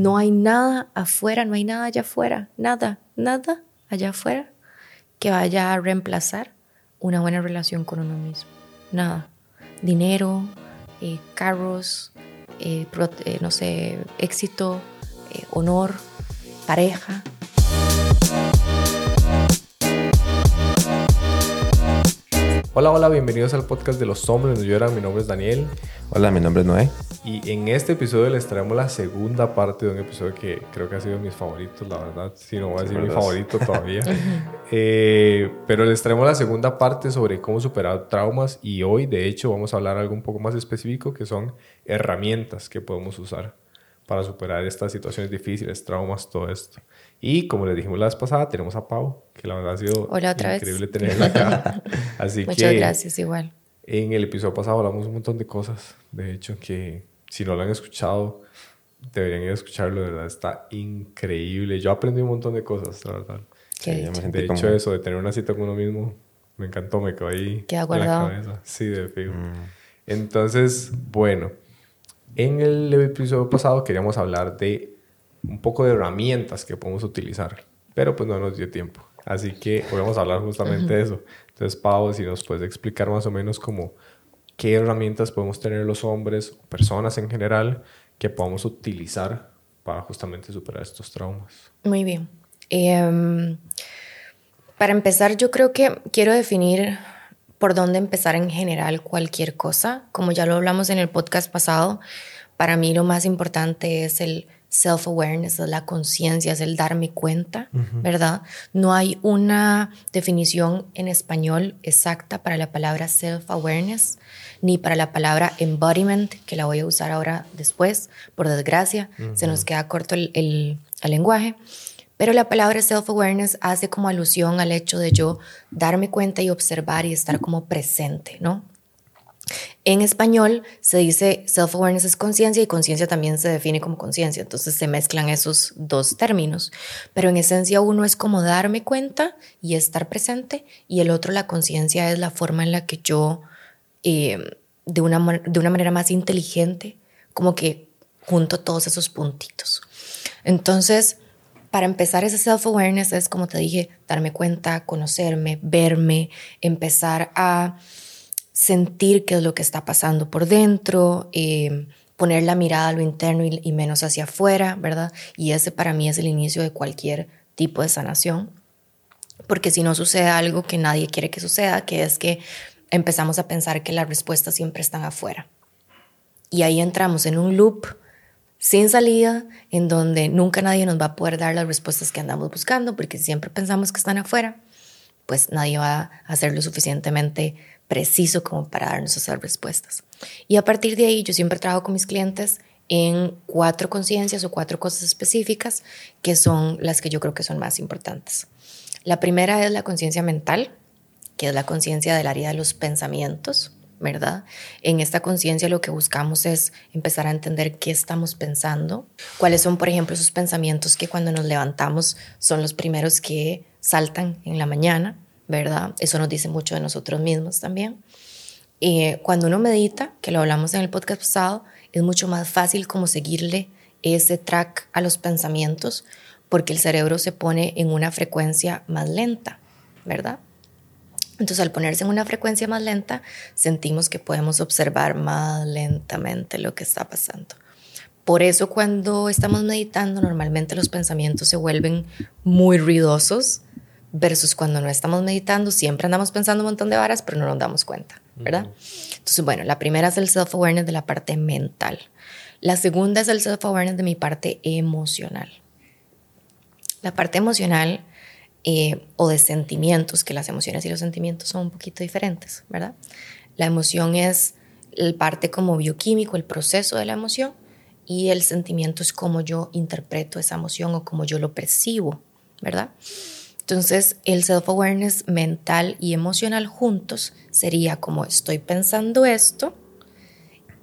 No hay nada afuera, no hay nada allá afuera, nada, nada allá afuera que vaya a reemplazar una buena relación con uno mismo. Nada. Dinero, eh, carros, eh, eh, no sé, éxito, honor, pareja. Hola, hola, bienvenidos al podcast de los hombres donde lloran. Mi nombre es Daniel. Hola, mi nombre es Noé. Y en este episodio les traemos la segunda parte de un episodio que creo que ha sido de mis favoritos, la verdad. Si no voy a decir mi favorito todavía. Eh, pero les traemos la segunda parte sobre cómo superar traumas y hoy, de hecho, vamos a hablar algo un poco más específico que son herramientas que podemos usar para superar estas situaciones difíciles, traumas, todo esto. Y como les dijimos la vez pasada, tenemos a Pau, que la verdad ha sido increíble tenerla acá. Así Muchas gracias, igual. En el episodio pasado hablamos un montón de cosas, de hecho, que si no lo han escuchado, deberían ir a escucharlo, de verdad, está increíble. Yo aprendí un montón de cosas, la verdad. de hecho, eso de tener una cita con uno mismo, me encantó, me quedó ahí Queda guardado. en la cabeza. Sí, de fijo. Mm. Entonces, bueno, en el episodio pasado queríamos hablar de un poco de herramientas que podemos utilizar, pero pues no nos dio tiempo. Así que hoy vamos a hablar justamente de eso. Entonces, Pau, si nos puedes explicar más o menos como qué herramientas podemos tener los hombres o personas en general que podamos utilizar para justamente superar estos traumas. Muy bien. Em, para empezar, yo creo que quiero definir por dónde empezar en general cualquier cosa. Como ya lo hablamos en el podcast pasado, para mí lo más importante es el self-awareness, es la conciencia, es el darme cuenta, ¿verdad? No hay una definición en español exacta para la palabra self-awareness, ni para la palabra embodiment, que la voy a usar ahora después, por desgracia, se nos queda corto el, el lenguaje. Pero la palabra self-awareness hace como alusión al hecho de yo darme cuenta y observar y estar como presente, ¿no? En español se dice self-awareness es conciencia y conciencia también se define como conciencia, entonces se mezclan esos dos términos, pero en esencia uno es como darme cuenta y estar presente y el otro la conciencia es la forma en la que yo eh, de, una, de una manera más inteligente como que junto todos esos puntitos. Entonces, para empezar ese self-awareness es como te dije, darme cuenta, conocerme, verme, empezar a sentir qué es lo que está pasando por dentro, eh, poner la mirada a lo interno y, menos hacia afuera, ¿verdad? Y ese para mí es el inicio de cualquier tipo de sanación, porque si no sucede algo que nadie quiere que suceda, que es que empezamos a pensar que las respuestas siempre están afuera. Y ahí entramos en un loop sin salida, en donde nunca nadie nos va a poder dar las respuestas que andamos buscando, porque siempre pensamos que están afuera, pues nadie va a ser lo suficientemente preciso como para darnos esas respuestas. Y a partir de ahí yo siempre trabajo con mis clientes en cuatro conciencias o cuatro cosas específicas que son las que yo creo que son más importantes. La primera es la conciencia mental, que es la conciencia del área de los pensamientos, ¿verdad? En esta conciencia lo que buscamos es empezar a entender qué estamos pensando, cuáles son, por ejemplo, esos pensamientos que cuando nos levantamos son los primeros que saltan en la mañana, ¿verdad? Eso nos dice mucho de nosotros mismos también. Y cuando uno medita, que lo hablamos en el podcast pasado, es mucho más fácil como seguirle ese track a los pensamientos porque el cerebro se pone en una frecuencia más lenta, ¿verdad? Entonces al ponerse en una frecuencia más lenta, sentimos que podemos observar más lentamente lo que está pasando. Por eso cuando estamos meditando, normalmente los pensamientos se vuelven muy ruidosos, versus cuando no estamos meditando, siempre andamos pensando un montón de varas, pero no nos damos cuenta, ¿verdad? Entonces, bueno, la primera es el self-awareness de la parte mental. La segunda es el self-awareness de mi parte emocional. La parte emocional eh, o de sentimientos, que las emociones y los sentimientos son un poquito diferentes, ¿verdad? La emoción es el parte como bioquímico, el proceso de la emoción, y el sentimiento es cómo yo interpreto esa emoción o cómo yo lo percibo, ¿verdad? Entonces, el self-awareness mental y emocional juntos sería como estoy pensando esto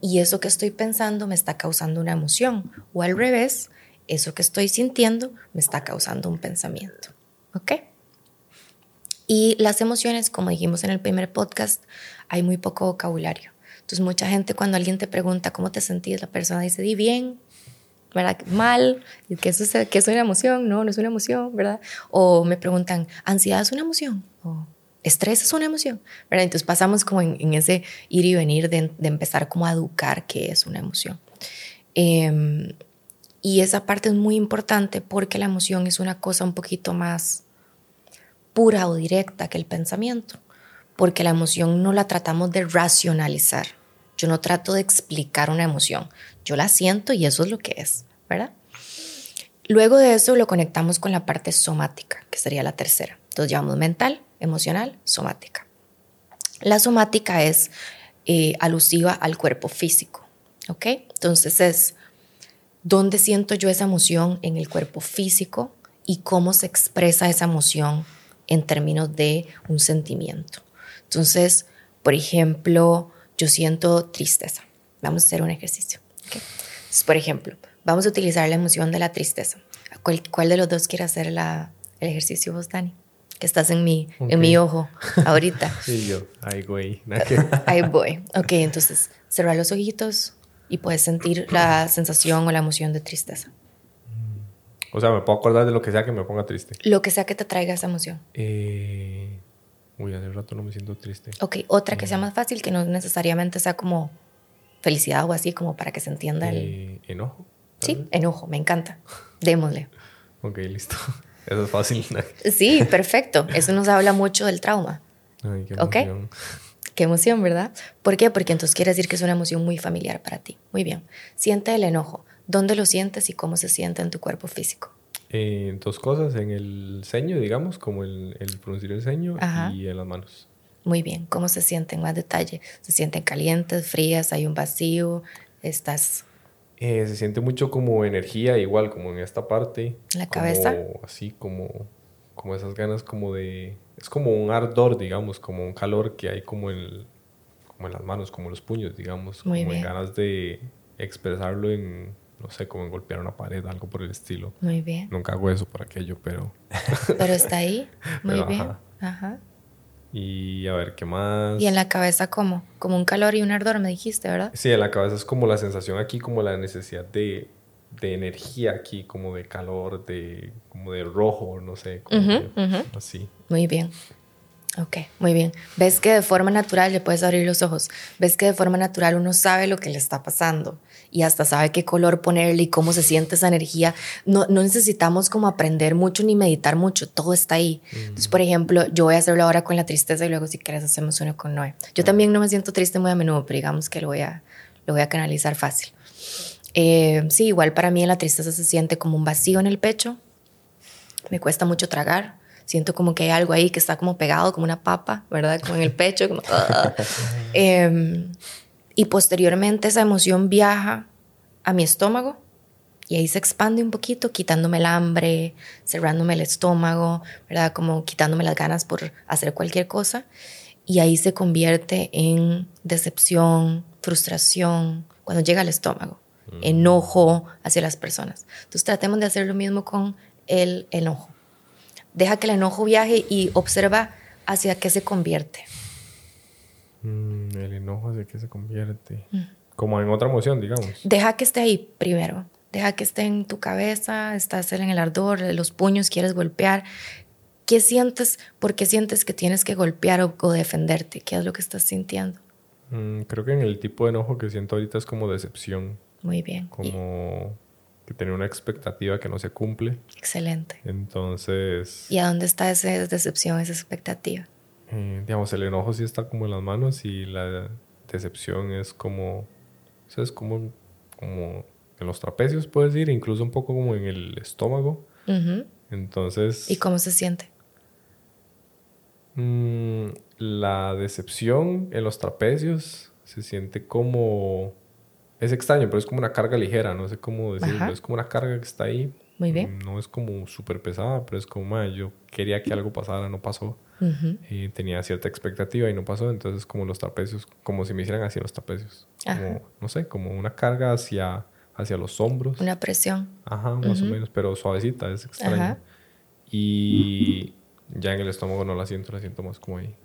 y eso que estoy pensando me está causando una emoción o al revés, eso que estoy sintiendo me está causando un pensamiento. ¿Ok? Y las emociones, como dijimos en el primer podcast, hay muy poco vocabulario. Entonces, mucha gente cuando alguien te pregunta cómo te sentís, la persona dice, di bien, ¿verdad? Mal, ¿qué es, ¿qué es una emoción? No, no es una emoción, ¿verdad? O me preguntan, ¿ansiedad es una emoción? O estrés es una emoción, ¿verdad? Entonces pasamos como en, ese ir y venir de, empezar como a educar qué es una emoción. Em, y esa parte es muy importante porque la emoción es una cosa un poquito más pura o directa que el pensamiento, porque la emoción no la tratamos de racionalizar. Yo no trato de explicar una emoción, yo la siento y eso es lo que es, ¿verdad? Luego de eso lo conectamos con la parte somática, que sería la tercera. Entonces llevamos mental, emocional, somática. La somática es eh, alusiva al cuerpo físico, ¿ok? Entonces es dónde siento yo esa emoción en el cuerpo físico y cómo se expresa esa emoción en términos de un sentimiento. Entonces, por ejemplo, yo siento tristeza. Vamos a hacer un ejercicio. por ejemplo, vamos a utilizar la emoción de la tristeza. ¿Cuál, de los dos quiere hacer el ejercicio vos, Dani? Que estás en mi, en mi ojo ahorita. sí, yo. Ahí voy. Ahí voy. Ok, entonces, cerrar los ojitos y puedes sentir la sensación o la emoción de tristeza. O sea, me puedo acordar de lo que sea que me ponga triste. Lo que sea que te traiga esa emoción. Eh, uy, hace rato no me siento triste. Ok, otra que sea mm. más fácil, que no necesariamente sea como felicidad o así, como para que se entienda el... Eh, enojo. Sí, enojo, me encanta. Démosle. ok, listo. Eso es fácil. sí, perfecto. Eso nos habla mucho del trauma. Ay, qué emoción. Qué emoción, ¿verdad? ¿Por qué? Porque entonces quiere decir que es una emoción muy familiar para ti. Muy bien. Siente el enojo. ¿Dónde lo sientes y cómo se siente en tu cuerpo físico? En dos cosas, en el ceño, digamos, como el, el fruncir el ceño y en las manos. Muy bien, ¿cómo se sienten más detalle? ¿Se sienten calientes, frías, hay un vacío? ¿Estás...? Eh, se siente mucho como energía, igual como en esta parte. ¿La cabeza? Así como, como esas ganas como de... Es como un ardor, digamos, como un calor que hay como en, como en las manos, como los puños, digamos. Muy como bien. ganas de expresarlo en, no sé, como en golpear una pared, algo por el estilo. Muy bien. Nunca hago eso por aquello, pero... pero está ahí, muy bien. Ajá. Y a ver, ¿qué más? ¿Y en la cabeza cómo? Como un calor y un ardor, me dijiste, ¿verdad? Sí, en la cabeza es como la sensación aquí, como la necesidad de, de energía aquí, como de calor, de, como de rojo, no sé, como así. Muy bien. Ok, muy bien. Ves que de forma natural le puedes abrir los ojos. Ves que de forma natural uno sabe lo que le está pasando y hasta sabe qué color ponerle y cómo se siente esa energía. No, no necesitamos como aprender mucho ni meditar mucho, todo está ahí. Entonces, por ejemplo, yo voy a hacerlo ahora con la tristeza y luego si quieres hacemos uno con Noé. Yo también no me siento triste muy a menudo, pero digamos que lo voy a, lo voy a canalizar fácil. Eh, sí, igual para mí la tristeza se siente como un vacío en el pecho. Me cuesta mucho tragar siento como que hay algo ahí que está como pegado, como una papa, ¿verdad? Como en el pecho. Como, eh, y posteriormente esa emoción viaja a mi estómago y ahí se expande un poquito, quitándome el hambre, cerrándome el estómago, ¿verdad? Como quitándome las ganas por hacer cualquier cosa. Y ahí se convierte en decepción, frustración, cuando llega al estómago, mm. enojo hacia las personas. Entonces tratemos de hacer lo mismo con el enojo. Deja que el enojo viaje y observa hacia qué se convierte. Mm, el enojo hacia qué se convierte. Mm. Como en otra emoción, digamos. Deja que esté ahí primero. Deja que esté en tu cabeza, estás en el ardor, los puños, quieres golpear. ¿Qué sientes? ¿Por qué sientes que tienes que golpear o, defenderte? ¿Qué es lo que estás sintiendo? Mm, creo que en el tipo de enojo que siento ahorita es como decepción. Muy bien. Como que tiene una expectativa que no se cumple. Excelente. Entonces... ¿Y a dónde está esa decepción, esa expectativa? Eh, digamos, el enojo sí está como en las manos y la decepción es como... es como, como en los trapecios, puedes decir, incluso un poco como en el estómago. Entonces... ¿Y cómo se siente? Mm, la decepción en los trapecios se siente como es extraño, pero es como una carga ligera, no sé cómo decirlo. Es como una carga que está ahí. Muy bien. No es como súper pesada, pero es como, yo quería que algo pasara, no pasó. Y tenía cierta expectativa y no pasó. Entonces, como los trapecios, como si me hicieran así los trapecios. Como, no sé, como una carga hacia, hacia los hombros. Una presión. Ajá, más o menos, pero suavecita, es extraño. Y ya en el estómago no la siento, la siento más como ahí.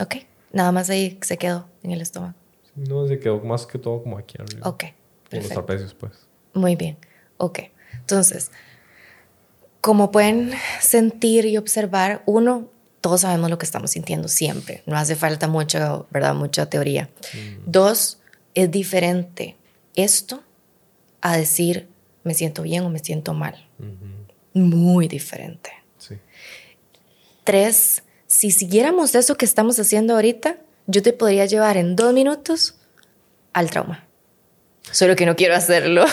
Ok, nada más ahí se quedó en el estómago. No, se quedó más que todo como aquí arriba. Ok. Perfecto. los trapecios, pues. Muy bien, ok. Entonces, como pueden sentir y observar, uno, todos sabemos lo que estamos sintiendo siempre, no hace falta mucha, ¿verdad? Mucha teoría. Mm. Dos, es diferente esto a decir me siento bien o me siento mal. Muy diferente. Sí. Tres, si siguiéramos eso que estamos haciendo ahorita, yo te podría llevar en dos minutos al trauma. Solo que no quiero hacerlo.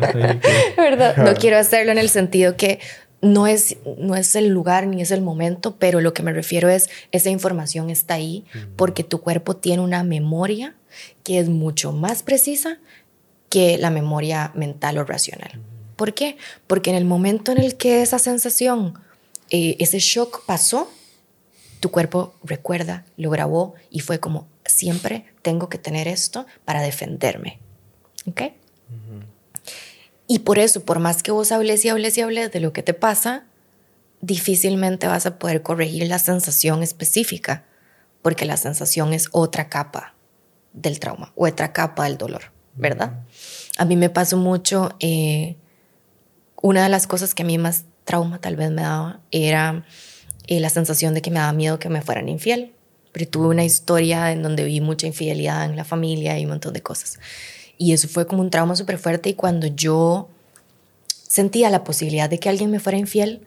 ¿Verdad? No quiero hacerlo en el sentido que no es, no es el lugar ni es el momento, pero lo que me refiero es, esa información está ahí porque tu cuerpo tiene una memoria que es mucho más precisa que la memoria mental o racional. ¿Por qué? Porque en el momento en el que esa sensación, eh, ese shock pasó, tu cuerpo recuerda, lo grabó y fue como, siempre tengo que tener esto para defenderme. ¿Ok? Y por eso, por más que vos hables y hables y hables de lo que te pasa, difícilmente vas a poder corregir la sensación específica, porque la sensación es otra capa del trauma, otra capa del dolor, ¿verdad? A mí me pasó mucho, eh, una de las cosas que a mí más trauma tal vez me daba era eh, la sensación de que me daba miedo que me fueran infiel. Pero tuve una historia en donde vi mucha infidelidad en la familia y un montón de cosas. Y eso fue como un trauma súper fuerte y cuando yo sentía la posibilidad de que alguien me fuera infiel,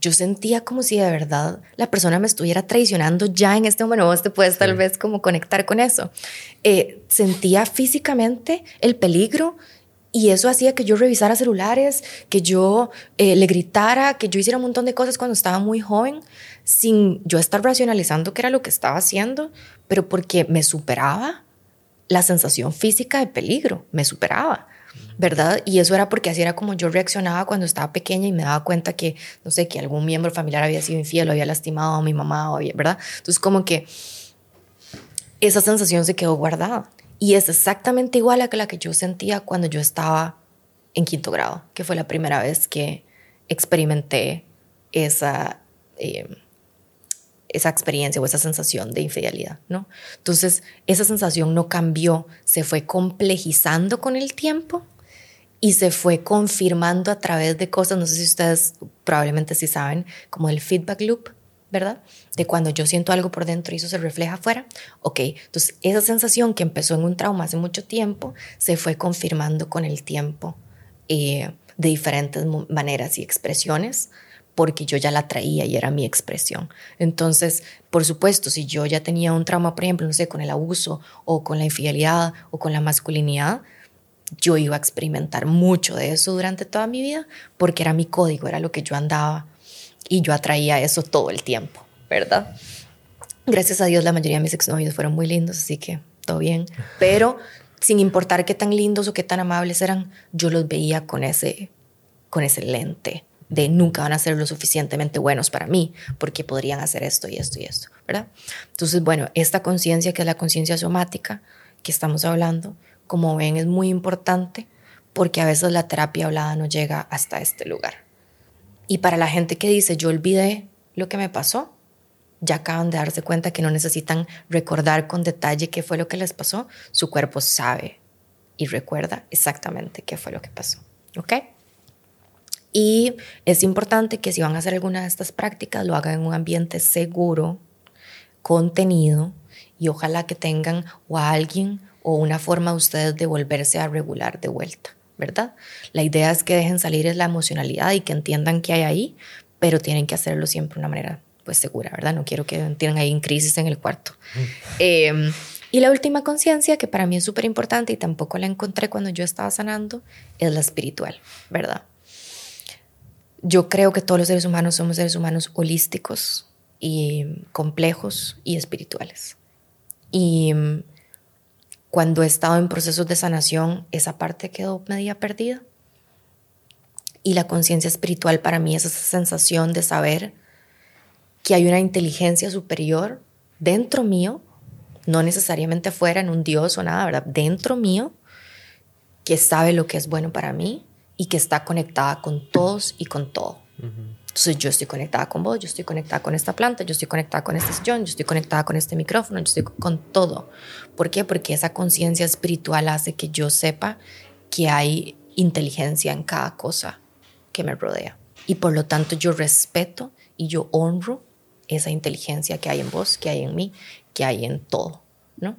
yo sentía como si de verdad la persona me estuviera traicionando ya en este momento. Vos te puedes tal vez como conectar con eso. Eh, sentía físicamente el peligro y eso hacía que yo revisara celulares, que yo eh, le gritara, que yo hiciera un montón de cosas cuando estaba muy joven, sin yo estar racionalizando qué era lo que estaba haciendo, pero porque me superaba la sensación física de peligro, me superaba, ¿verdad? Y eso era porque así era como yo reaccionaba cuando estaba pequeña y me daba cuenta que, no sé, que algún miembro familiar había sido infiel o había lastimado a mi mamá, o ¿verdad? Entonces como que esa sensación se quedó guardada. Y es exactamente igual a la que yo sentía cuando yo estaba en quinto grado, que fue la primera vez que experimenté esa... Eh, esa experiencia o esa sensación de infidelidad, ¿no? Entonces, esa sensación no cambió, se fue complejizando con el tiempo y se fue confirmando a través de cosas, no sé si ustedes probablemente sí saben, como el feedback loop, ¿verdad? De cuando yo siento algo por dentro y eso se refleja afuera. Ok, entonces esa sensación que empezó en un trauma hace mucho tiempo se fue confirmando con el tiempo eh, de diferentes maneras y expresiones porque yo ya la traía y era mi expresión. Entonces, por supuesto, si yo ya tenía un trauma, por ejemplo, no sé, con el abuso o con la infidelidad o con la masculinidad, yo iba a experimentar mucho de eso durante toda mi vida porque era mi código, era lo que yo andaba y yo atraía eso todo el tiempo, ¿verdad? Gracias a Dios la mayoría de mis exnovios fueron muy lindos, así que todo bien, pero sin importar qué tan lindos o qué tan amables eran, yo los veía con ese, con ese lente de nunca van a ser lo suficientemente buenos para mí, porque podrían hacer esto y esto y esto, ¿verdad? Entonces, bueno, esta conciencia que es la conciencia somática que estamos hablando, como ven, es muy importante porque a veces la terapia hablada no llega hasta este lugar. Y para la gente que dice, yo olvidé lo que me pasó, ya acaban de darse cuenta que no necesitan recordar con detalle qué fue lo que les pasó, su cuerpo sabe y recuerda exactamente qué fue lo que pasó. ¿Ok? Y es importante que si van a hacer alguna de estas prácticas, lo hagan en un ambiente seguro, contenido, y ojalá que tengan o a alguien o una forma de ustedes de volverse a regular de vuelta, ¿verdad? La idea es que dejen salir la emocionalidad y que entiendan que hay ahí, pero tienen que hacerlo siempre de una manera pues segura, ¿verdad? No quiero que tengan ahí en crisis en el cuarto. Em, y la última conciencia, que para mí es súper importante y tampoco la encontré cuando yo estaba sanando, es la espiritual, ¿verdad? yo creo que todos los seres humanos somos seres humanos holísticos y complejos y espirituales. Y mm, cuando he estado en procesos de sanación, esa parte quedó media perdida. Y la conciencia espiritual para mí es esa sensación de saber que hay una inteligencia superior dentro mío, no necesariamente fuera en un Dios o nada, ¿verdad? Dentro mío, que sabe lo que es bueno para mí y que está conectada con todos y con todo. Entonces yo estoy conectada con vos, yo estoy conectada con esta planta, yo estoy conectada con este sillón, yo estoy conectada con este micrófono, yo estoy con todo. ¿Por qué? Porque esa conciencia espiritual hace que yo sepa que hay inteligencia en cada cosa que me rodea. Y por lo tanto yo respeto y yo honro esa inteligencia que hay en vos, que hay en mí, que hay en todo, ¿no?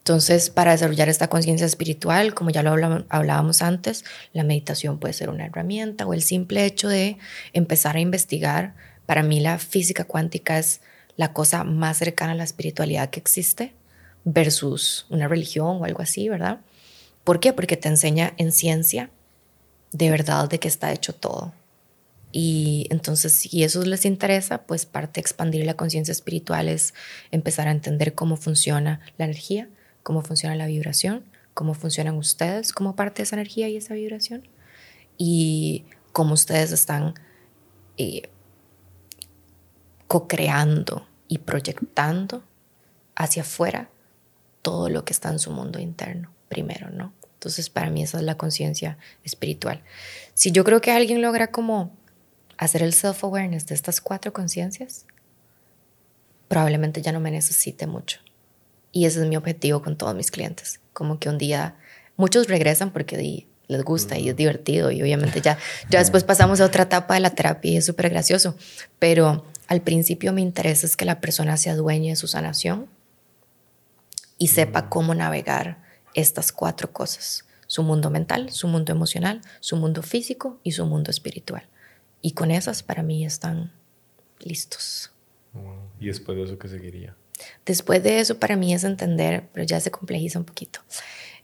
Entonces, para desarrollar esta conciencia espiritual, como ya lo hablábamos antes, la meditación puede ser una herramienta o el simple hecho de empezar a investigar. Para mí la física cuántica es la cosa más cercana a la espiritualidad que existe versus una religión o algo así, ¿verdad? ¿Por qué? Porque te enseña en ciencia de verdad de qué está hecho todo. Y entonces, si eso les interesa, pues parte de expandir la conciencia espiritual es empezar a entender cómo funciona la energía, cómo funciona la vibración, cómo funcionan ustedes como parte de esa energía y esa vibración, y cómo ustedes están eh, co-creando y proyectando hacia afuera todo lo que está en su mundo interno primero, ¿no? Entonces, para mí esa es la conciencia espiritual. Si yo creo que alguien logra como hacer el self-awareness de estas cuatro conciencias, probablemente ya no me necesite mucho. Y ese es mi objetivo con todos mis clientes. Como que un día, muchos regresan porque les gusta y es divertido y obviamente ya, ya después pasamos a otra etapa de la terapia y es súper gracioso. Pero al principio me interesa es que la persona se adueñe de su sanación y sepa cómo navegar estas cuatro cosas. Su mundo mental, su mundo emocional, su mundo físico y su mundo espiritual. Y con esas para mí están listos. ¿Y después de eso qué seguiría? Después de eso para mí es entender, pero ya se complejiza un poquito.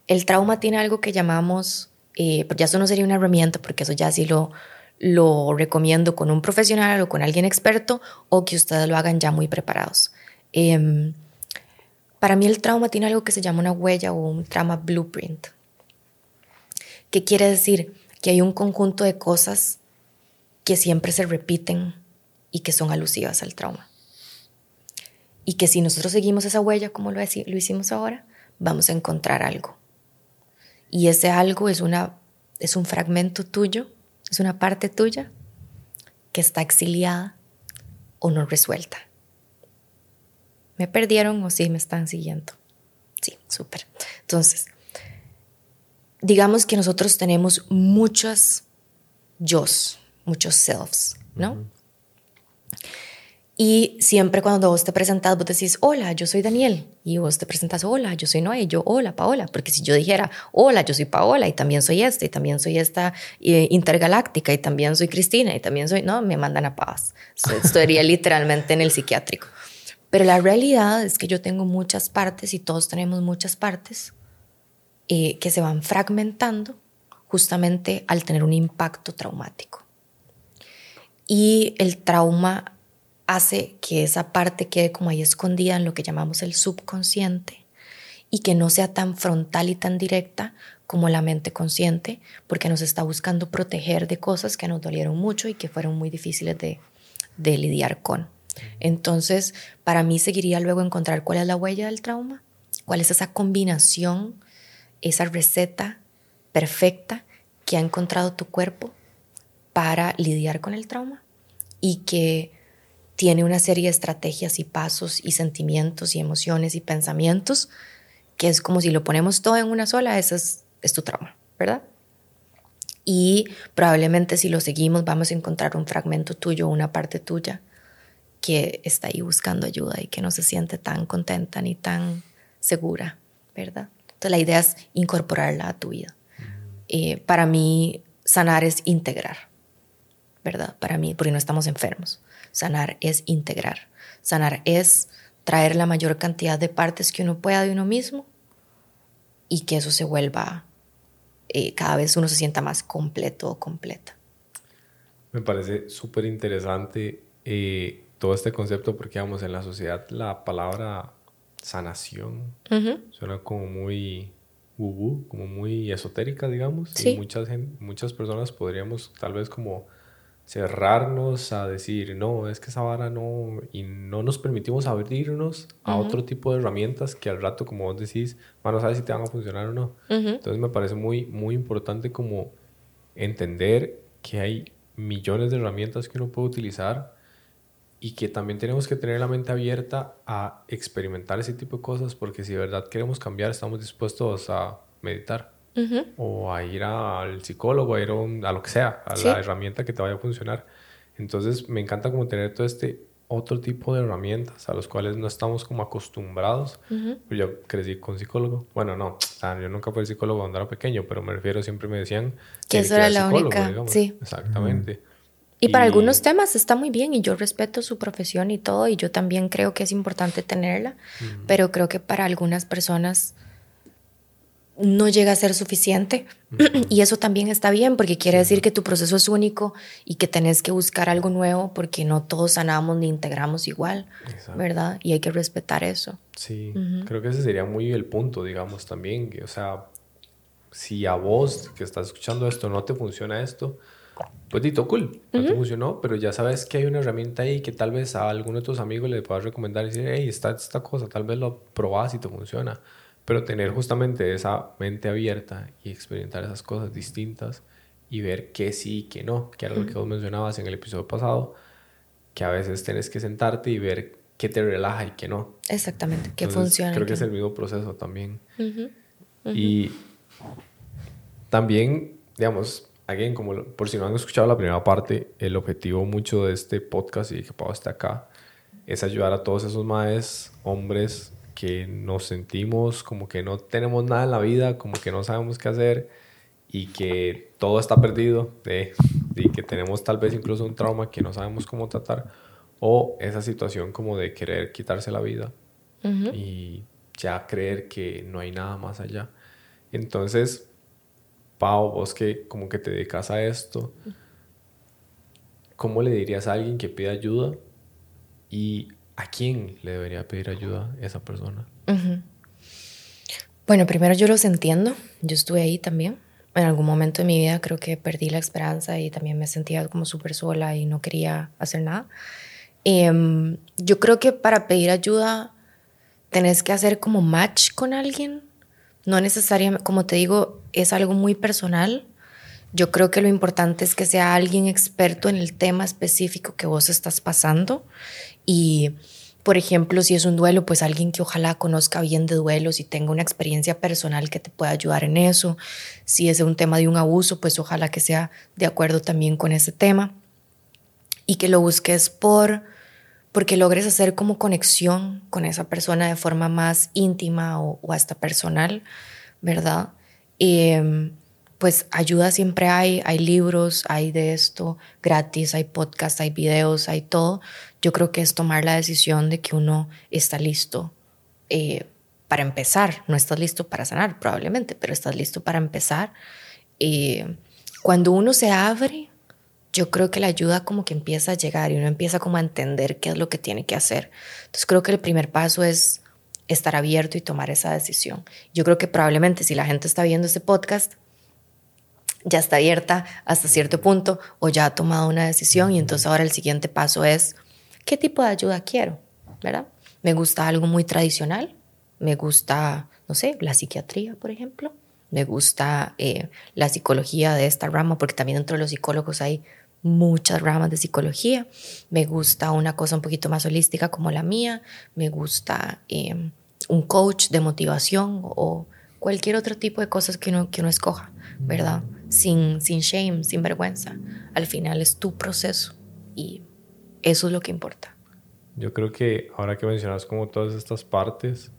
El trauma tiene algo que llamamos, eh, pero ya eso no sería una herramienta porque eso ya sí lo, lo recomiendo con un profesional o con alguien experto o que ustedes lo hagan ya muy preparados. Em, para mí el trauma tiene algo que se llama una huella o un trauma blueprint. ¿Qué quiere decir? Que hay un conjunto de cosas que siempre se repiten y que son alusivas al trauma. Y que si nosotros seguimos esa huella como lo, lo hicimos ahora, vamos a encontrar algo. Y ese algo es, una, es un fragmento tuyo, es una parte tuya que está exiliada o no resuelta. ¿Me perdieron o sí me están siguiendo? Sí, súper. Entonces, digamos que nosotros tenemos muchos yo's, muchos selves, ¿no? Y siempre cuando vos te presentas, vos decís, hola, yo soy Daniel. Y vos te presentas, hola, yo soy Noé. Y yo, hola, Paola. Porque si yo dijera, hola, yo soy Paola y también soy esta y también soy esta eh, intergaláctica y también soy Cristina y también soy, no, me mandan a paz. Estaría literalmente en el psiquiátrico. Pero la realidad es que yo tengo muchas partes y todos tenemos muchas partes eh, que se van fragmentando justamente al tener un impacto traumático. Y el trauma hace que esa parte quede como ahí escondida en lo que llamamos el subconsciente y que no sea tan frontal y tan directa como la mente consciente, porque nos está buscando proteger de cosas que nos dolieron mucho y que fueron muy difíciles de lidiar con. Entonces, para mí seguiría luego encontrar cuál es la huella del trauma, cuál es esa combinación, esa receta perfecta que ha encontrado tu cuerpo para lidiar con el trauma y que tiene una serie de estrategias y pasos y sentimientos y emociones y pensamientos que es como si lo ponemos todo en una sola, ese es, es tu trauma, ¿verdad? Y probablemente si lo seguimos vamos a encontrar un fragmento tuyo, una parte tuya que está ahí buscando ayuda y que no se siente tan contenta ni tan segura, ¿verdad? Entonces la idea es incorporarla a tu vida. Eh, para mí, sanar es integrar, ¿verdad? Para mí, porque no estamos enfermos. Sanar es integrar. Sanar es traer la mayor cantidad de partes que uno pueda de uno mismo y que eso se vuelva, eh, cada vez uno se sienta más completo o completa. Me parece súper interesante eh, todo este concepto porque, vamos, en la sociedad la palabra sanación suena como muy como muy esotérica, digamos. Sí. Y muchas, muchas personas podríamos tal vez como cerrarnos a decir, no, es que esa vara no, y no nos permitimos abrirnos a otro tipo de herramientas que al rato, como vos decís, van a saber si te van a funcionar o no. Entonces me parece muy, muy importante como entender que hay millones de herramientas que uno puede utilizar y que también tenemos que tener la mente abierta a experimentar ese tipo de cosas porque si de verdad queremos cambiar estamos dispuestos a meditar o a ir al psicólogo, a ir a, lo que sea, a la herramienta que te vaya a funcionar. Entonces me encanta como tener todo este otro tipo de herramientas a los cuales no estamos como acostumbrados. Pues yo crecí con psicólogo. Bueno, no, yo nunca fui psicólogo cuando era pequeño, pero me refiero, siempre me decían que eso era la única. Sí. Exactamente. Y, para algunos temas está muy bien y yo respeto su profesión y todo y yo también creo que es importante tenerla, pero creo que para algunas personas no llega a ser suficiente y eso también está bien porque quiere decir que tu proceso es único y que tenés que buscar algo nuevo porque no todos sanamos ni integramos igual, ¿verdad? Y hay que respetar eso. Sí, creo que ese sería muy el punto, digamos, también, o sea, si a vos que estás escuchando esto no te funciona esto, pues dito, cool, no te funcionó, pero ya sabes que hay una herramienta ahí que tal vez a alguno de tus amigos le puedas recomendar y decir, hey, está esta cosa, tal vez lo probás y te funciona. Pero tener justamente esa mente abierta y experimentar esas cosas distintas y ver qué sí y qué no, que era lo que vos mencionabas en el episodio pasado, que a veces tienes que sentarte y ver qué te relaja y qué no. Exactamente, qué funciona. Creo que es el mismo proceso también. Y también, digamos, alguien como por si no han escuchado la primera parte, el objetivo mucho de este podcast y que Pau esté acá es ayudar a todos esos maes, hombres que nos sentimos como que no tenemos nada en la vida, como que no sabemos qué hacer y que todo está perdido de, y que tenemos tal vez incluso un trauma que no sabemos cómo tratar o esa situación como de querer quitarse la vida y ya creer que no hay nada más allá. Entonces, Pau, vos que como que te dedicas a esto, ¿cómo le dirías a alguien que pide ayuda y ¿a quién le debería pedir ayuda esa persona? Bueno, primero yo los entiendo, yo estuve ahí también. En algún momento de mi vida creo que perdí la esperanza y también me sentía como súper sola y no quería hacer nada. Em, yo creo que para pedir ayuda tenés que hacer como match con alguien. No necesariamente, como te digo, es algo muy personal. Yo creo que lo importante es que sea alguien experto en el tema específico que vos estás pasando y, por ejemplo, si es un duelo, pues alguien que ojalá conozca bien de duelos y tenga una experiencia personal que te pueda ayudar en eso. Si es un tema de un abuso, pues ojalá que sea de acuerdo también con ese tema. Y que lo busques por porque logres hacer como conexión con esa persona de forma más íntima o, hasta personal, ¿verdad? Em, pues ayuda siempre hay, hay libros, hay de esto gratis, hay podcasts, hay videos, hay todo. Yo creo que es tomar la decisión de que uno está listo eh, para empezar. No estás listo para sanar probablemente, pero estás listo para empezar. Eh, cuando uno se abre, yo creo que la ayuda como que empieza a llegar y uno empieza como a entender qué es lo que tiene que hacer. Entonces creo que el primer paso es estar abierto y tomar esa decisión. Yo creo que probablemente si la gente está viendo este podcast, ya está abierta hasta cierto punto o ya ha tomado una decisión y entonces ahora el siguiente paso es, ¿qué tipo de ayuda quiero? ¿Verdad? Me gusta algo muy tradicional, me gusta, no sé, la psiquiatría, por ejemplo, me gusta eh, la psicología de esta rama, porque también dentro de los psicólogos hay muchas ramas de psicología, me gusta una cosa un poquito más holística como la mía, me gusta eh, un coach de motivación o cualquier otro tipo de cosas que uno, que uno escoja, ¿verdad? Sin, sin shame, sin vergüenza. Al final es tu proceso y eso es lo que importa. Yo creo que ahora que mencionas como todas estas partes,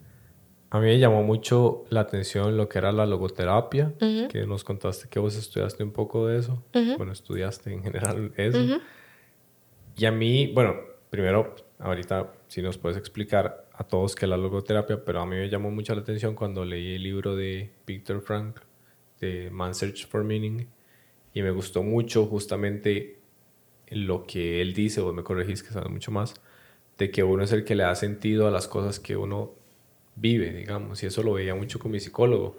a mí me llamó mucho la atención lo que era la logoterapia, que nos contaste que vos estudiaste un poco de eso. Bueno, estudiaste en general eso. Y a mí, bueno, primero, ahorita si nos puedes explicar a todos qué es la logoterapia, pero a mí me llamó mucho la atención cuando leí el libro de Viktor Frankl, de Man Search for Meaning y me gustó mucho justamente lo que él dice, o me corregís que sabes mucho más, de que uno es el que le da sentido a las cosas que uno vive, digamos, y eso lo veía mucho con mi psicólogo.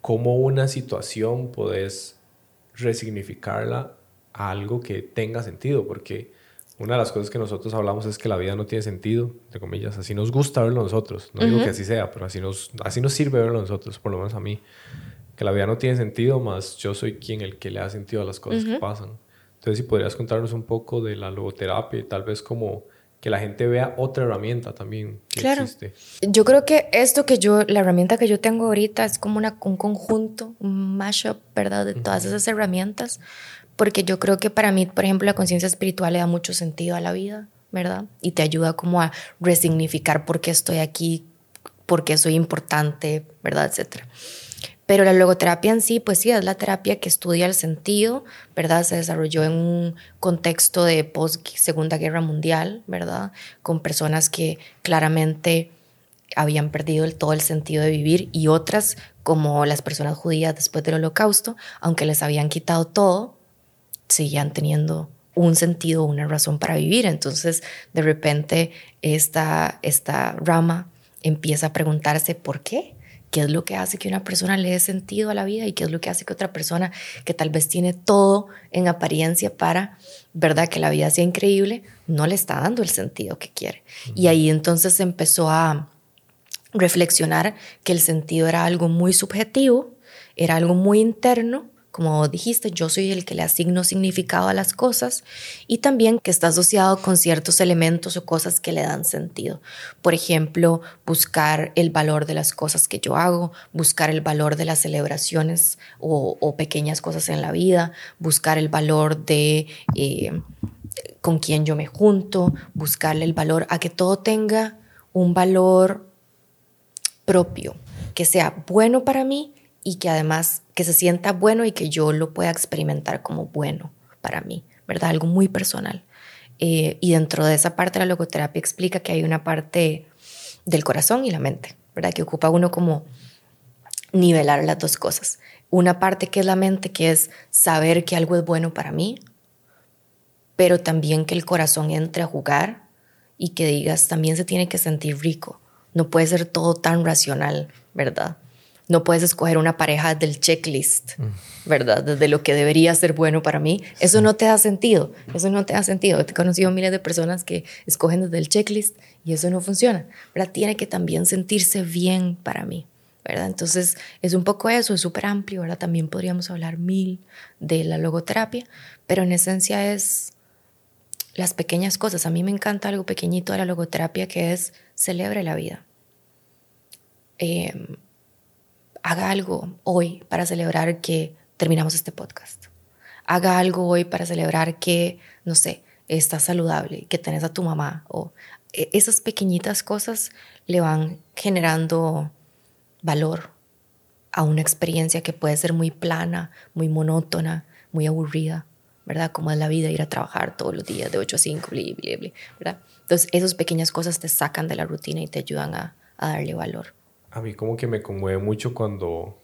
Cómo una situación puedes resignificarla a algo que tenga sentido, porque una de las cosas que nosotros hablamos es que la vida no tiene sentido, entre comillas, así nos gusta verlo nosotros, no digo que así sea, pero así nos, así nos sirve verlo nosotros, por lo menos a mí que la vida no tiene sentido, más yo soy quien el que le da sentido a las cosas que pasan. Entonces, si podrías contarnos un poco de la logoterapia y tal vez como que la gente vea otra herramienta también que claro. existe. Yo creo que esto que yo, la herramienta que yo tengo ahorita es como una, un conjunto, un mashup, ¿verdad? De todas esas herramientas, porque yo creo que para mí, por ejemplo, la conciencia espiritual le da mucho sentido a la vida, ¿verdad? Y te ayuda como a resignificar por qué estoy aquí, por qué soy importante, ¿verdad? Etcétera. Pero la logoterapia en sí, pues sí, es la terapia que estudia el sentido, ¿verdad? Se desarrolló en un contexto de post-segunda guerra mundial, ¿verdad? Con personas que claramente habían perdido el, todo el sentido de vivir y otras, como las personas judías después del holocausto, aunque les habían quitado todo, seguían teniendo un sentido, una razón para vivir. Entonces, de repente, esta, esta rama empieza a preguntarse por qué qué es lo que hace que una persona le dé sentido a la vida y qué es lo que hace que otra persona que tal vez tiene todo en apariencia para, ¿verdad? Que la vida sea increíble, no le está dando el sentido que quiere. Y ahí entonces empezó a reflexionar que el sentido era algo muy subjetivo, era algo muy interno como dijiste, yo soy el que le asigno significado a las cosas y también que está asociado con ciertos elementos o cosas que le dan sentido. Por ejemplo, buscar el valor de las cosas que yo hago, buscar el valor de las celebraciones o, pequeñas cosas en la vida, buscar el valor de eh, con quién yo me junto, buscarle el valor a que todo tenga un valor propio, que sea bueno para mí y que además que se sienta bueno y que yo lo pueda experimentar como bueno para mí, ¿verdad? Algo muy personal. Eh, y dentro de esa parte la logoterapia explica que hay una parte del corazón y la mente, ¿verdad? Que ocupa uno como nivelar las dos cosas. Una parte que es la mente, que es saber que algo es bueno para mí, pero también que el corazón entre a jugar y que digas, también se tiene que sentir rico. No puede ser todo tan racional, ¿verdad? No puedes escoger una pareja del checklist, ¿verdad? Desde lo que debería ser bueno para mí. Eso no te da sentido, eso no te da sentido. He conocido miles de personas que escogen desde el checklist y eso no funciona, ¿verdad? Tiene que también sentirse bien para mí, ¿verdad? Entonces es un poco eso, es súper amplio, ¿verdad? También podríamos hablar mil de la logoterapia, pero en esencia es las pequeñas cosas. A mí me encanta algo pequeñito de la logoterapia que es celebre la vida. Eh, haga algo hoy para celebrar que terminamos este podcast. Haga algo hoy para celebrar que, no sé, estás saludable, que tenés a tu mamá. O e, esas pequeñitas cosas le van generando valor a una experiencia que puede ser muy plana, muy monótona, muy aburrida, ¿verdad? Como es la vida, ir a trabajar todos los días de 8 a 5, ¿verdad? Entonces, esas pequeñas cosas te sacan de la rutina y te ayudan a darle valor a mí como que me conmueve mucho cuando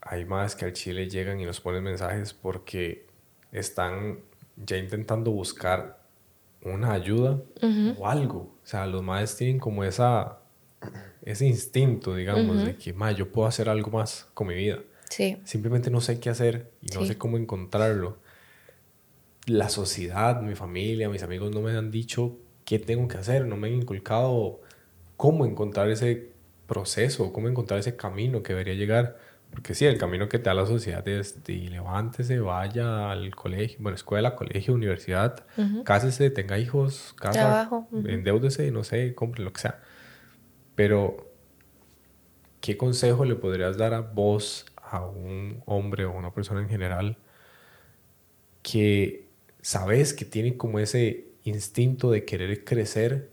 hay más que al Chile llegan y nos ponen mensajes porque están ya intentando buscar una ayuda o algo. O sea, los madres tienen como esa, ese instinto, digamos, de que, ma, yo puedo hacer algo más con mi vida. Sí. Simplemente no sé qué hacer y no sé cómo encontrarlo. La sociedad, mi familia, mis amigos no me han dicho qué tengo que hacer, no me han inculcado cómo encontrar ese proceso, cómo encontrar ese camino que debería llegar. Porque sí, el camino que te da la sociedad es de levántese, vaya al colegio, bueno, escuela, colegio, universidad, cásese, tenga hijos, casa, Trabajo. endeúdese, no sé, compre lo que sea. Pero, ¿qué consejo le podrías dar a vos, a un hombre o a una persona en general, que sabes que tiene como ese instinto de querer crecer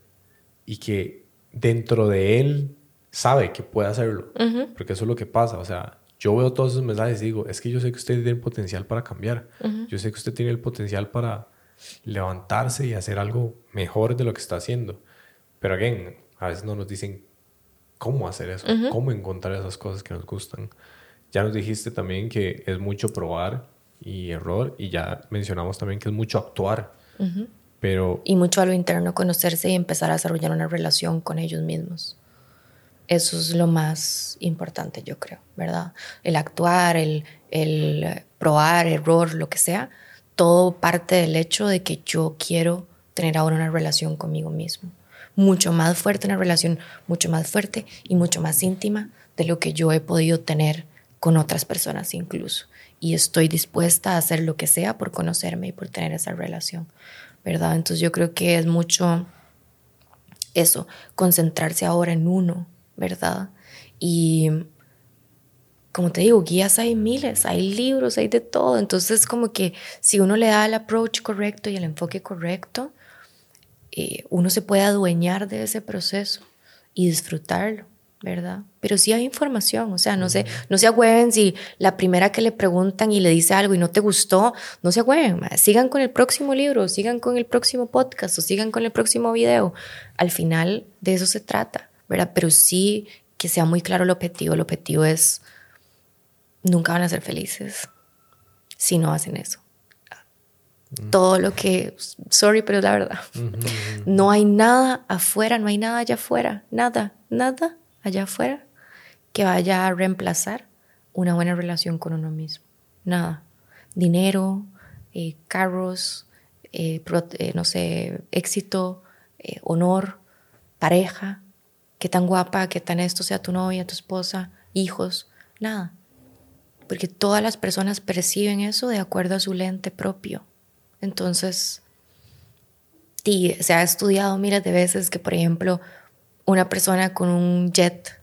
y que dentro de él sabe que puede hacerlo, porque eso es lo que pasa, o sea, yo veo todos esos mensajes y digo, es que yo sé que usted tiene el potencial para cambiar, yo sé que usted tiene el potencial para levantarse y hacer algo mejor de lo que está haciendo, pero again, a veces no nos dicen cómo hacer eso, cómo encontrar esas cosas que nos gustan. Ya nos dijiste también que es mucho probar y error y ya mencionamos también que es mucho actuar. Pero... Y mucho a lo interno, conocerse y empezar a desarrollar una relación con ellos mismos. Eso es lo más importante, yo creo, ¿verdad? El actuar, el, el probar, error, lo que sea, todo parte del hecho de que yo quiero tener ahora una relación conmigo mismo. Mucho más fuerte, una relación mucho más fuerte y mucho más íntima de lo que yo he podido tener con otras personas incluso. Y estoy dispuesta a hacer lo que sea por conocerme y por tener esa relación, ¿verdad? Entonces yo creo que es mucho eso, concentrarse ahora en uno, ¿verdad? Y como te digo, guías hay miles, hay libros, hay de todo. Entonces, como que si uno le da el approach correcto y el enfoque correcto, eh, uno se puede adueñar de ese proceso y disfrutarlo, ¿verdad? Pero sí hay información, o sea, no, se, no se agüeven si la primera que le preguntan y le dice algo y no te gustó, no se agüeven, sigan con el próximo libro, sigan con el próximo podcast o sigan con el próximo video. Al final de eso se trata, ¿verdad? Pero sí que sea muy claro el objetivo. El objetivo es, nunca van a ser felices si no hacen eso. Todo lo que, sorry, pero es la verdad. No hay nada afuera, no hay nada allá afuera, nada, nada allá afuera que vaya a reemplazar una buena relación con uno mismo. Nada. Dinero, eh, carros, eh, eh, no sé, éxito, honor, pareja, qué tan guapa, qué tan esto sea tu novia, tu esposa, hijos, nada. Porque todas las personas perciben eso de acuerdo a su lente propio. Entonces, se ha estudiado miles de veces que, por ejemplo, una persona con un jet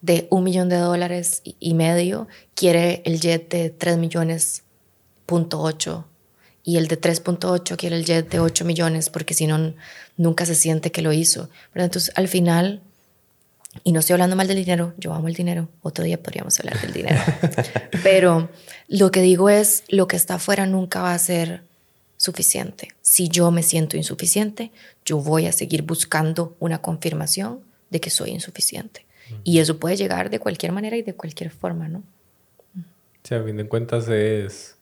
de un millón de dólares y medio quiere el jet de 3 millones punto ocho y el de 3.8 quiere el jet de 8 millones porque si no nunca se siente que lo hizo. Entonces al final, y no estoy hablando mal del dinero, yo amo el dinero, otro día podríamos hablar del dinero, pero lo que digo es, lo que está afuera nunca va a ser suficiente. Si yo me siento insuficiente, yo voy a seguir buscando una confirmación de que soy insuficiente. Y eso puede llegar de cualquier manera y de cualquier forma, ¿no? Sí, a fin de cuentas es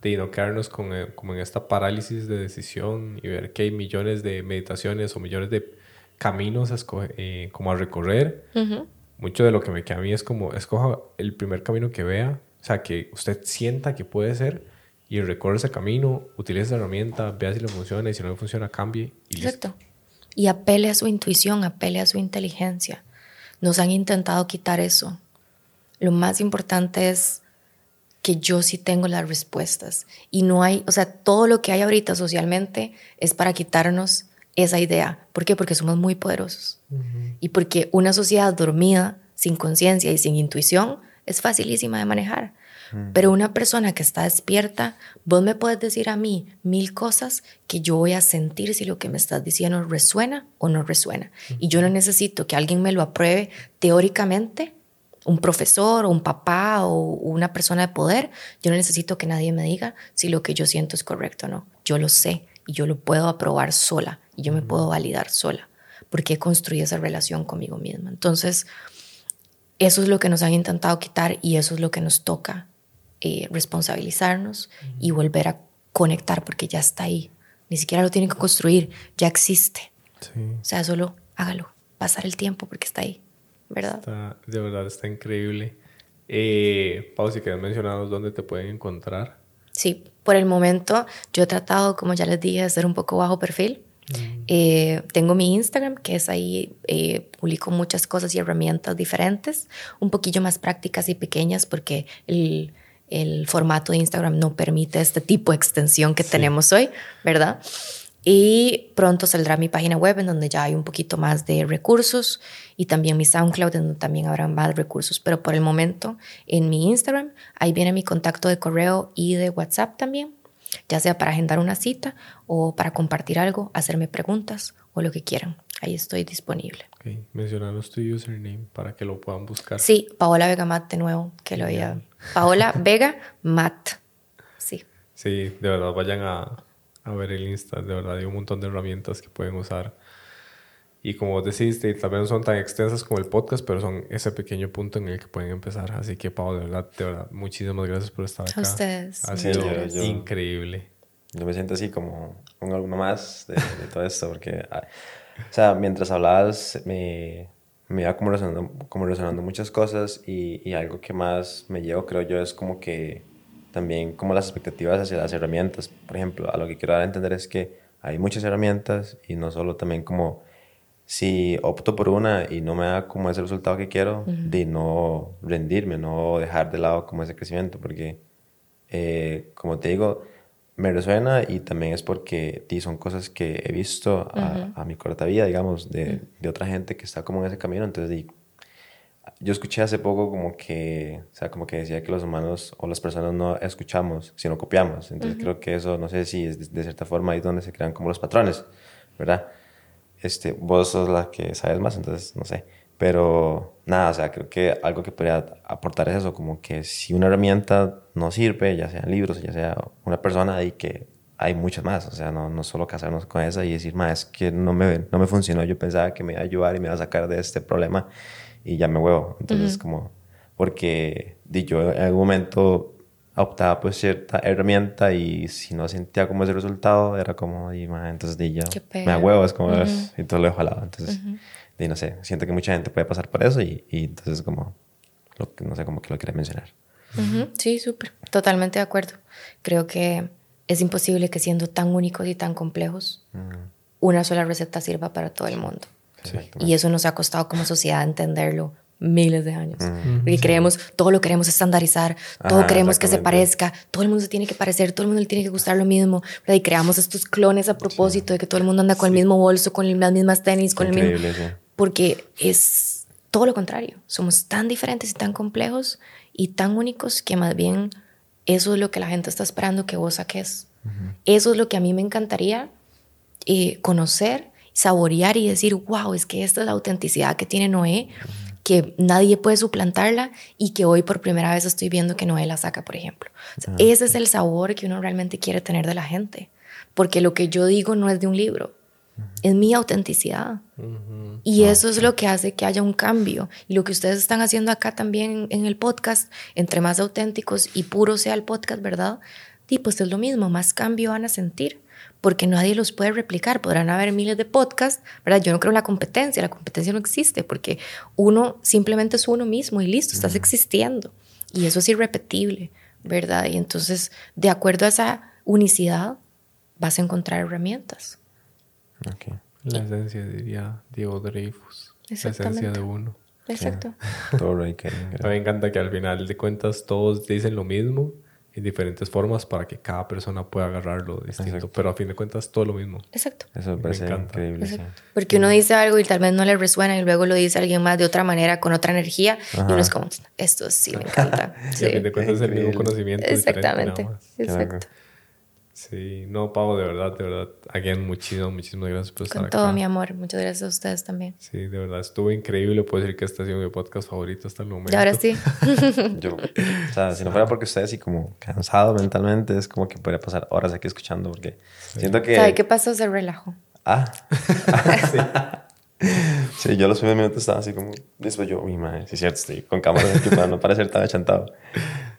de no quedarnos con, eh, como en esta parálisis de decisión y ver que hay millones de meditaciones o millones de caminos a eh, como a recorrer. Mucho de lo que me queda a mí es como, escoja el primer camino que vea, o sea, que usted sienta que puede ser y recorre ese camino, utilice esa herramienta, vea si le funciona y si no le funciona, cambie y Exacto. Y apele a su intuición, apele a su inteligencia. Nos han intentado quitar eso. Lo más importante es que yo sí tengo las respuestas. Y no hay, o sea, todo lo que hay ahorita socialmente es para quitarnos esa idea. ¿Por qué? Porque somos muy poderosos. Y porque una sociedad dormida, sin conciencia y sin intuición, es facilísima de manejar. Pero una persona que está despierta, vos me puedes decir a mí mil cosas que yo voy a sentir si lo que me estás diciendo resuena o no resuena. Y yo no necesito que alguien me lo apruebe teóricamente, un profesor o un papá o una persona de poder. Yo no necesito que nadie me diga si lo que yo siento es correcto o no. Yo lo sé y yo lo puedo aprobar sola y yo me puedo validar sola porque he construido esa relación conmigo misma. Entonces, eso es lo que nos han intentado quitar y eso es lo que nos toca eh, responsabilizarnos y volver a conectar porque ya está ahí. Ni siquiera lo tienen que construir, ya existe. O sea, solo hágalo, pasar el tiempo porque está ahí, ¿verdad? de verdad, está increíble. Eh, Pau, si quieres mencionarnos dónde te pueden encontrar. Sí, por el momento yo he tratado, como ya les dije, de ser un poco bajo perfil. Eh, tengo mi Instagram, que es ahí, eh, publico muchas cosas y herramientas diferentes, un poquillo más prácticas y pequeñas porque el, el formato de Instagram no permite este tipo de extensión que tenemos hoy, ¿verdad? Y pronto saldrá mi página web en donde ya hay un poquito más de recursos y también mi SoundCloud en donde también habrá más recursos. Pero por el momento en mi Instagram, ahí viene mi contacto de correo y de WhatsApp también, ya sea para agendar una cita o para compartir algo, hacerme preguntas o lo que quieran. Ahí estoy disponible. Okay. Mencionanos tu username para que lo puedan buscar. Sí, Paola Vega Mat de nuevo, que lo había. Paola Vega Mat. Sí. Sí, de verdad vayan a, a, ver el Insta. De verdad hay un montón de herramientas que pueden usar. Y como vos decís, tal vez no son tan extensas como el podcast, pero son ese pequeño punto en el que pueden empezar. Así que, Paola, de verdad, de verdad, muchísimas gracias por estar acá. A ustedes. Ha sido increíble. Yo me siento así como con alguno más de, de todo esto, porque ah, o sea, mientras hablabas me, me iba como resonando, como resonando muchas cosas y, y, algo que más me llevo, creo yo, es como que también como las expectativas hacia las herramientas. Por ejemplo, a lo que quiero dar a entender es que hay muchas herramientas y no solo también como si opto por una y no me da como ese resultado que quiero, de no rendirme, no dejar de lado como ese crecimiento, porque eh, como te digo, me resuena y también es porque tí, son cosas que he visto a, a mi corta vida, digamos, de, de, otra gente que está como en ese camino. Entonces, yo escuché hace poco como que, o sea, como que decía que los humanos o las personas no escuchamos, sino copiamos. Entonces, creo que eso, no sé si es de, cierta forma ahí donde se crean como los patrones, ¿verdad? Este, vos sos la que sabes más, entonces, no sé. Pero nada, o sea, creo que algo que podría aportar es eso, como que si una herramienta no sirve, ya sean libros, ya sea una persona, ahí que hay muchas más, o sea, no, no solo casarnos con esa y decir, más es que no me, no me funcionó, yo pensaba que me iba a ayudar y me iba a sacar de este problema y ya me huevo. Entonces, como, porque yo en algún momento optaba por cierta herramienta y si no sentía como ese resultado, era como, y, entonces di, yo me huevo, es como, y todo lo dejo al lado. Entonces, y no sé, siento que mucha gente puede pasar por eso y, y entonces como, lo, no sé, como que lo quería mencionar. Sí, súper, totalmente de acuerdo. Creo que es imposible que siendo tan únicos y tan complejos, una sola receta sirva para todo el mundo. Y eso nos ha costado como sociedad entenderlo miles de años. Porque creemos, todo lo queremos estandarizar, todo queremos que se parezca, todo el mundo se tiene que parecer, todo el mundo le tiene que gustar lo mismo. Y creamos estos clones a propósito de que todo el mundo anda con el mismo bolso, con las mismas tenis, con el mismo porque es todo lo contrario. Somos tan diferentes y tan complejos y tan únicos que más bien eso es lo que la gente está esperando que vos saques. Eso es lo que a mí me encantaría eh, conocer, saborear y decir, wow, es que esta es la autenticidad que tiene Noé, que nadie puede suplantarla y que hoy por primera vez estoy viendo que Noé la saca, por ejemplo. ese es el sabor que uno realmente quiere tener de la gente, porque lo que yo digo no es de un libro, es mi autenticidad. Y eso es lo que hace que haya un cambio. Y lo que ustedes están haciendo acá también en el podcast, entre más auténticos y puro sea el podcast, ¿verdad? Y pues es lo mismo, más cambio van a sentir, porque nadie los puede replicar. Podrán haber miles de podcasts, ¿verdad? Yo no creo en la competencia, la competencia no existe, porque uno simplemente es uno mismo y listo, estás existiendo. Y eso es irrepetible, ¿verdad? Y entonces, de acuerdo a esa unicidad, vas a encontrar herramientas. La esencia, diría Diego Dreyfus. La esencia de uno. Exacto. Todo A mí me encanta que al final de cuentas todos dicen lo mismo en diferentes formas para que cada persona pueda agarrarlo distinto. Pero a fin de cuentas todo lo mismo. Exacto. Eso me parece increíble. Porque uno dice algo y tal vez no le resuena y luego lo dice alguien más de otra manera, con otra energía. Y uno es como, esto sí me encanta. sí. a fin de cuentas es el mismo conocimiento. Exactamente. Exacto. Sí, no, Pau, de verdad, de verdad. Again, muchísimas, muchísimas gracias por estar Con todo mi amor. Muchas gracias a ustedes también. Sí, de verdad, estuvo increíble. Puedo decir que este ha sido mi podcast favorito hasta el momento. Y ahora sí. Yo, o sea, si no fuera porque ustedes y como cansado mentalmente, es como que podría pasar horas aquí escuchando porque siento que... ¿Sabe qué pasó? Se relajó. Ah. sí. sí, yo los primeros minutos estaba así como... Después yo, uy, madre, sí es cierto, estoy con cámara para no parecer tan achantado.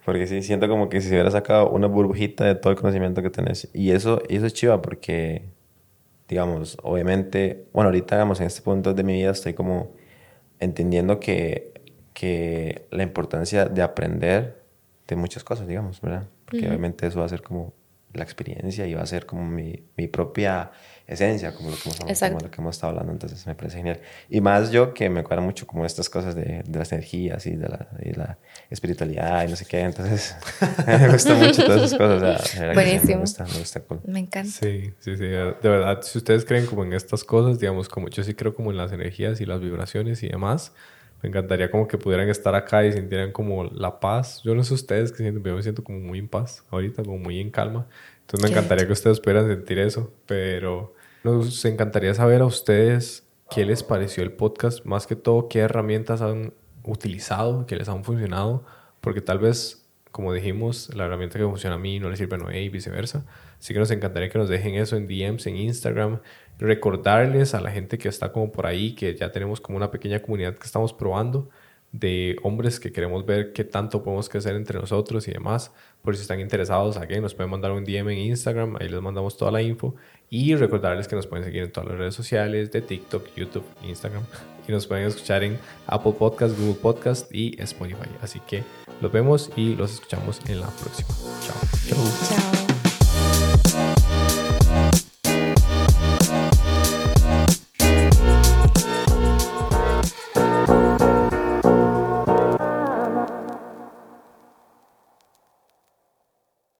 Porque sí, siento como que si se hubiera sacado una burbujita de todo el conocimiento que tenés. Y eso, eso es chiva porque, digamos, obviamente, bueno, ahorita, digamos, en este punto de mi vida estoy como entendiendo que, que la importancia de aprender de muchas cosas, digamos, ¿verdad? Porque obviamente eso va a ser como la experiencia y va a ser como mi, mi propia esencia, como lo, que hemos, lo que hemos estado hablando, entonces me parece genial. Y más yo que me cuadra mucho como estas cosas de, de las energías y de la, la, espiritualidad y no sé qué, entonces me gusta mucho todas esas cosas. Buenísimo. Me gusta, me gusta Me encanta. Sí, sí, sí. De verdad, si ustedes creen como en estas cosas, digamos, como yo sí creo como en las energías y las vibraciones y demás, me encantaría como que pudieran estar acá y sintieran como la paz. Yo no sé ustedes que sienten, pero yo me siento como muy en paz ahorita, como muy en calma. Entonces me encantaría que ustedes pudieran sentir eso, pero nos encantaría saber a ustedes qué les pareció el podcast, más que todo qué herramientas han utilizado, qué les han funcionado, porque tal vez, como dijimos, la herramienta que funciona a mí no le sirve a Noé y viceversa. Así que nos encantaría que nos dejen eso en DMs, en Instagram, recordarles a la gente que está como por ahí, que ya tenemos como una pequeña comunidad que estamos probando de hombres que queremos ver qué tanto podemos crecer entre nosotros y demás. Por si están interesados, aquí nos pueden mandar un DM en Instagram, ahí les mandamos toda la info. Y recordarles que nos pueden seguir en todas las redes sociales de TikTok, YouTube, Instagram. Y nos pueden escuchar en Apple Podcast, Google Podcast y Spotify. Así que los vemos y los escuchamos en la próxima. Chao. Chao. Chao.